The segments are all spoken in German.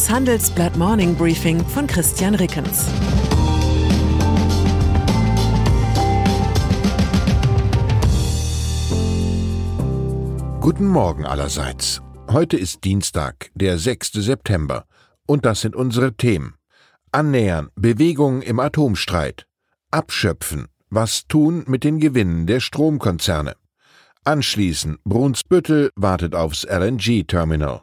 Das Handelsblatt Morning Briefing von Christian Rickens. Guten Morgen allerseits. Heute ist Dienstag, der 6. September, und das sind unsere Themen. Annähern, Bewegungen im Atomstreit. Abschöpfen, was tun mit den Gewinnen der Stromkonzerne. Anschließen, Brunsbüttel wartet aufs LNG-Terminal.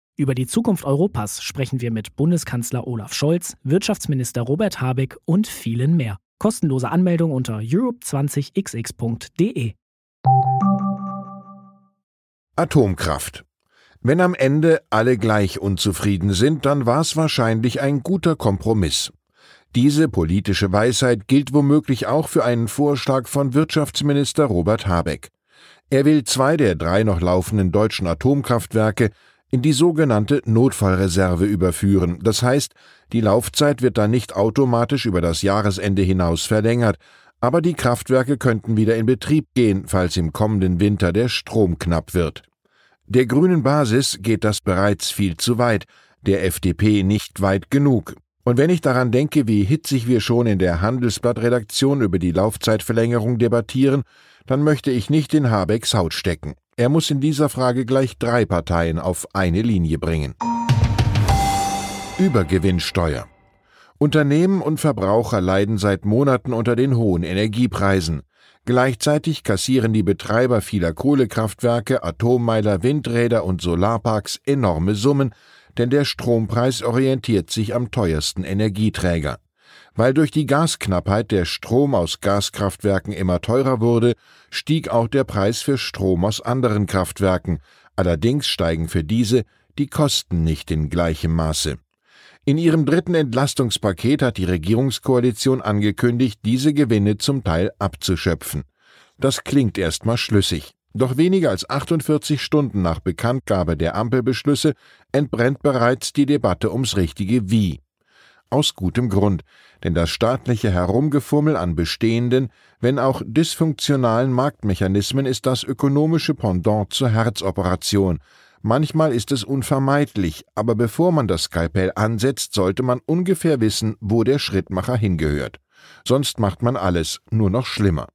Über die Zukunft Europas sprechen wir mit Bundeskanzler Olaf Scholz, Wirtschaftsminister Robert Habeck und vielen mehr. Kostenlose Anmeldung unter europe20xx.de. Atomkraft. Wenn am Ende alle gleich unzufrieden sind, dann war es wahrscheinlich ein guter Kompromiss. Diese politische Weisheit gilt womöglich auch für einen Vorschlag von Wirtschaftsminister Robert Habeck. Er will zwei der drei noch laufenden deutschen Atomkraftwerke in die sogenannte Notfallreserve überführen. Das heißt, die Laufzeit wird dann nicht automatisch über das Jahresende hinaus verlängert, aber die Kraftwerke könnten wieder in Betrieb gehen, falls im kommenden Winter der Strom knapp wird. Der grünen Basis geht das bereits viel zu weit, der FDP nicht weit genug. Und wenn ich daran denke, wie hitzig wir schon in der Handelsblatt-Redaktion über die Laufzeitverlängerung debattieren, dann möchte ich nicht in Habecks Haut stecken. Er muss in dieser Frage gleich drei Parteien auf eine Linie bringen. Übergewinnsteuer. Unternehmen und Verbraucher leiden seit Monaten unter den hohen Energiepreisen. Gleichzeitig kassieren die Betreiber vieler Kohlekraftwerke, Atommeiler, Windräder und Solarparks enorme Summen, denn der Strompreis orientiert sich am teuersten Energieträger. Weil durch die Gasknappheit der Strom aus Gaskraftwerken immer teurer wurde, stieg auch der Preis für Strom aus anderen Kraftwerken, allerdings steigen für diese die Kosten nicht in gleichem Maße. In ihrem dritten Entlastungspaket hat die Regierungskoalition angekündigt, diese Gewinne zum Teil abzuschöpfen. Das klingt erstmal schlüssig. Doch weniger als 48 Stunden nach Bekanntgabe der Ampelbeschlüsse entbrennt bereits die Debatte ums richtige Wie. Aus gutem Grund, denn das staatliche Herumgefummel an bestehenden, wenn auch dysfunktionalen Marktmechanismen ist das ökonomische Pendant zur Herzoperation. Manchmal ist es unvermeidlich, aber bevor man das Skalpell ansetzt, sollte man ungefähr wissen, wo der Schrittmacher hingehört. Sonst macht man alles nur noch schlimmer.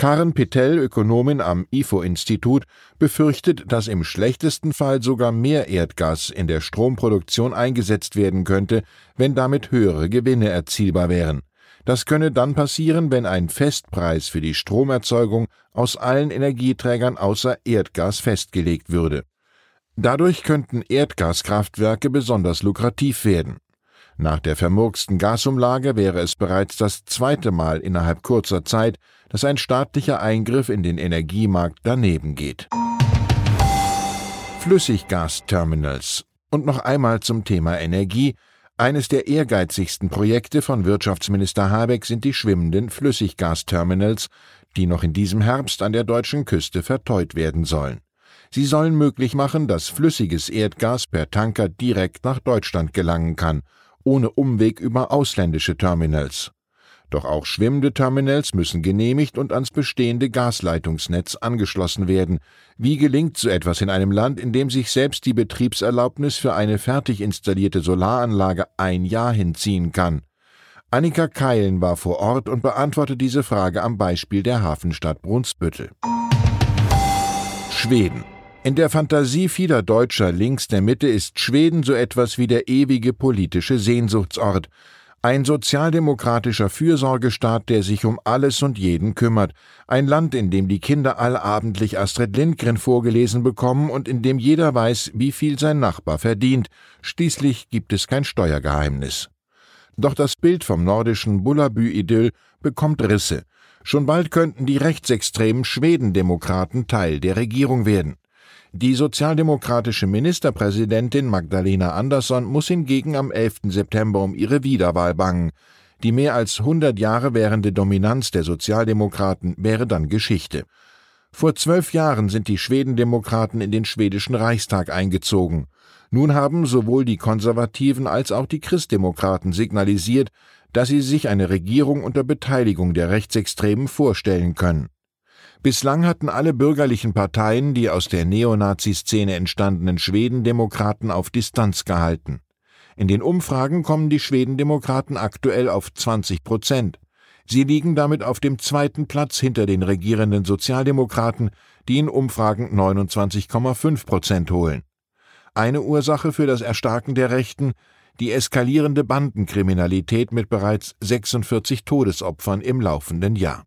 Karen Pittell, Ökonomin am IFO-Institut, befürchtet, dass im schlechtesten Fall sogar mehr Erdgas in der Stromproduktion eingesetzt werden könnte, wenn damit höhere Gewinne erzielbar wären. Das könne dann passieren, wenn ein Festpreis für die Stromerzeugung aus allen Energieträgern außer Erdgas festgelegt würde. Dadurch könnten Erdgaskraftwerke besonders lukrativ werden. Nach der vermurksten Gasumlage wäre es bereits das zweite Mal innerhalb kurzer Zeit, dass ein staatlicher Eingriff in den Energiemarkt daneben geht. Flüssiggasterminals. Und noch einmal zum Thema Energie. Eines der ehrgeizigsten Projekte von Wirtschaftsminister Habeck sind die schwimmenden Flüssiggasterminals, die noch in diesem Herbst an der deutschen Küste verteut werden sollen. Sie sollen möglich machen, dass flüssiges Erdgas per Tanker direkt nach Deutschland gelangen kann ohne Umweg über ausländische Terminals. Doch auch schwimmende Terminals müssen genehmigt und ans bestehende Gasleitungsnetz angeschlossen werden. Wie gelingt so etwas in einem Land, in dem sich selbst die Betriebserlaubnis für eine fertig installierte Solaranlage ein Jahr hinziehen kann? Annika Keilen war vor Ort und beantwortet diese Frage am Beispiel der Hafenstadt Brunsbüttel. Schweden in der Fantasie vieler Deutscher links der Mitte ist Schweden so etwas wie der ewige politische Sehnsuchtsort, ein sozialdemokratischer Fürsorgestaat, der sich um alles und jeden kümmert, ein Land, in dem die Kinder allabendlich Astrid Lindgren vorgelesen bekommen und in dem jeder weiß, wie viel sein Nachbar verdient, schließlich gibt es kein Steuergeheimnis. Doch das Bild vom nordischen Bullabü-Idyll bekommt Risse. Schon bald könnten die rechtsextremen Schwedendemokraten Teil der Regierung werden. Die sozialdemokratische Ministerpräsidentin Magdalena Andersson muss hingegen am 11. September um ihre Wiederwahl bangen. Die mehr als 100 Jahre währende Dominanz der Sozialdemokraten wäre dann Geschichte. Vor zwölf Jahren sind die Schwedendemokraten in den schwedischen Reichstag eingezogen. Nun haben sowohl die Konservativen als auch die Christdemokraten signalisiert, dass sie sich eine Regierung unter Beteiligung der Rechtsextremen vorstellen können. Bislang hatten alle bürgerlichen Parteien die aus der Neonazi-Szene entstandenen Schwedendemokraten auf Distanz gehalten. In den Umfragen kommen die Schwedendemokraten aktuell auf 20 Prozent. Sie liegen damit auf dem zweiten Platz hinter den regierenden Sozialdemokraten, die in Umfragen 29,5 Prozent holen. Eine Ursache für das Erstarken der Rechten die eskalierende Bandenkriminalität mit bereits 46 Todesopfern im laufenden Jahr.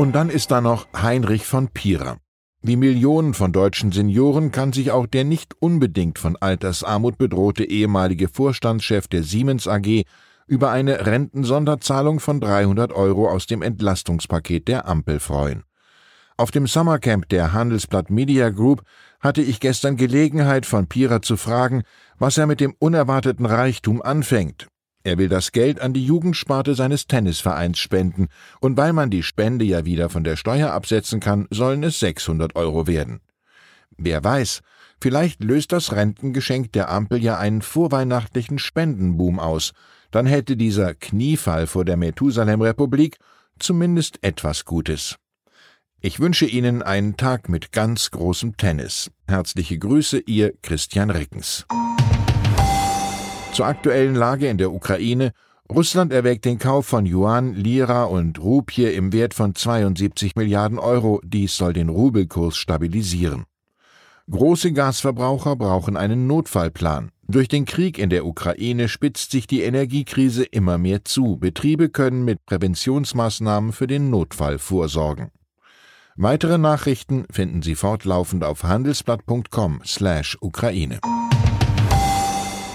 Und dann ist da noch Heinrich von Pira. Wie Millionen von deutschen Senioren kann sich auch der nicht unbedingt von Altersarmut bedrohte ehemalige Vorstandschef der Siemens AG über eine Rentensonderzahlung von 300 Euro aus dem Entlastungspaket der Ampel freuen. Auf dem Summercamp der Handelsblatt Media Group hatte ich gestern Gelegenheit, von Pira zu fragen, was er mit dem unerwarteten Reichtum anfängt. Er will das Geld an die Jugendsparte seines Tennisvereins spenden, und weil man die Spende ja wieder von der Steuer absetzen kann, sollen es 600 Euro werden. Wer weiß, vielleicht löst das Rentengeschenk der Ampel ja einen vorweihnachtlichen Spendenboom aus, dann hätte dieser Kniefall vor der Methusalem-Republik zumindest etwas Gutes. Ich wünsche Ihnen einen Tag mit ganz großem Tennis. Herzliche Grüße, Ihr Christian Rickens. Zur aktuellen Lage in der Ukraine. Russland erwägt den Kauf von Yuan, Lira und Rupie im Wert von 72 Milliarden Euro. Dies soll den Rubelkurs stabilisieren. Große Gasverbraucher brauchen einen Notfallplan. Durch den Krieg in der Ukraine spitzt sich die Energiekrise immer mehr zu. Betriebe können mit Präventionsmaßnahmen für den Notfall vorsorgen. Weitere Nachrichten finden Sie fortlaufend auf handelsblatt.com/Ukraine.